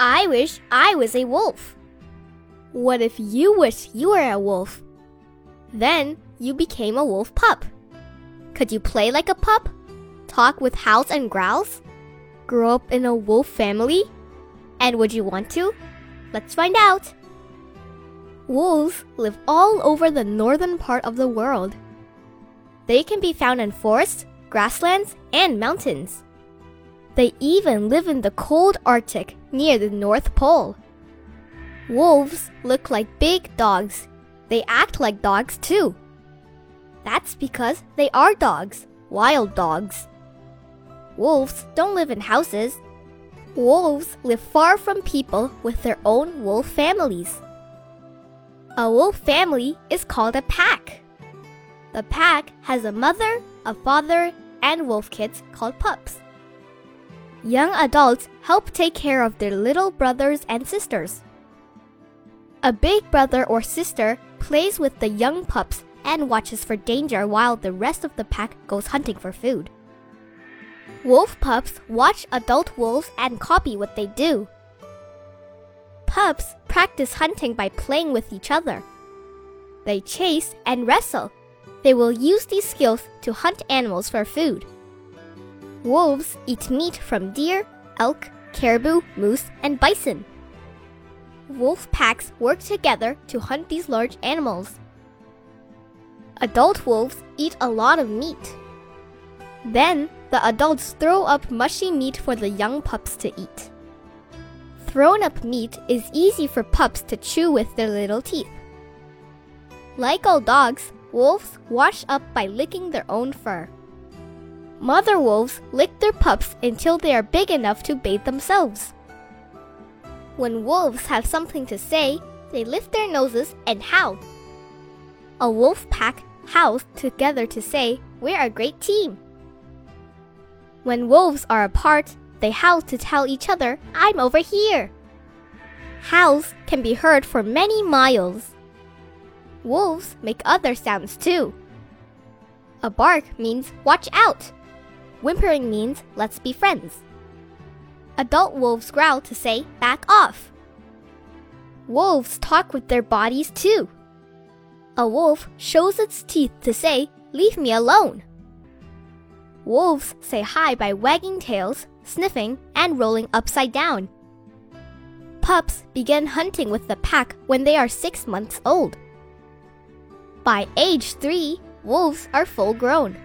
I wish I was a wolf. What if you wish you were a wolf? Then you became a wolf pup. Could you play like a pup? Talk with howls and growls? Grow up in a wolf family? And would you want to? Let's find out. Wolves live all over the northern part of the world. They can be found in forests, grasslands, and mountains. They even live in the cold Arctic near the North Pole. Wolves look like big dogs. They act like dogs too. That's because they are dogs, wild dogs. Wolves don't live in houses. Wolves live far from people with their own wolf families. A wolf family is called a pack. The pack has a mother, a father, and wolf kids called pups. Young adults help take care of their little brothers and sisters. A big brother or sister plays with the young pups and watches for danger while the rest of the pack goes hunting for food. Wolf pups watch adult wolves and copy what they do. Pups practice hunting by playing with each other. They chase and wrestle. They will use these skills to hunt animals for food. Wolves eat meat from deer, elk, caribou, moose, and bison. Wolf packs work together to hunt these large animals. Adult wolves eat a lot of meat. Then, the adults throw up mushy meat for the young pups to eat. Thrown up meat is easy for pups to chew with their little teeth. Like all dogs, wolves wash up by licking their own fur. Mother wolves lick their pups until they are big enough to bathe themselves. When wolves have something to say, they lift their noses and howl. A wolf pack howls together to say, We're a great team. When wolves are apart, they howl to tell each other, I'm over here. Howls can be heard for many miles. Wolves make other sounds too. A bark means watch out. Whimpering means let's be friends. Adult wolves growl to say back off. Wolves talk with their bodies too. A wolf shows its teeth to say leave me alone. Wolves say hi by wagging tails, sniffing, and rolling upside down. Pups begin hunting with the pack when they are six months old. By age three, wolves are full grown.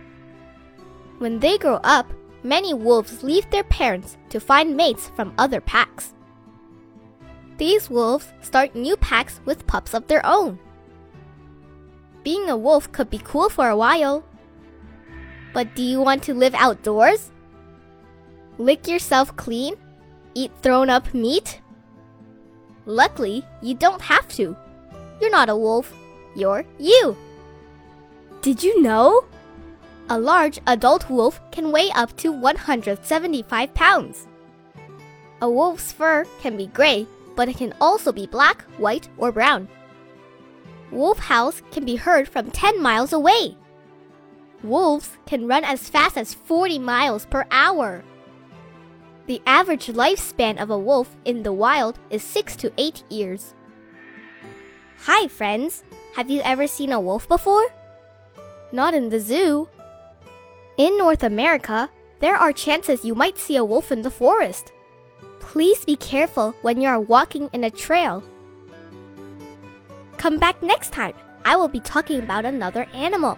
When they grow up, many wolves leave their parents to find mates from other packs. These wolves start new packs with pups of their own. Being a wolf could be cool for a while. But do you want to live outdoors? Lick yourself clean? Eat thrown up meat? Luckily, you don't have to. You're not a wolf, you're you. Did you know? A large adult wolf can weigh up to 175 pounds. A wolf's fur can be gray, but it can also be black, white, or brown. Wolf howls can be heard from 10 miles away. Wolves can run as fast as 40 miles per hour. The average lifespan of a wolf in the wild is 6 to 8 years. Hi, friends! Have you ever seen a wolf before? Not in the zoo. In North America, there are chances you might see a wolf in the forest. Please be careful when you are walking in a trail. Come back next time. I will be talking about another animal.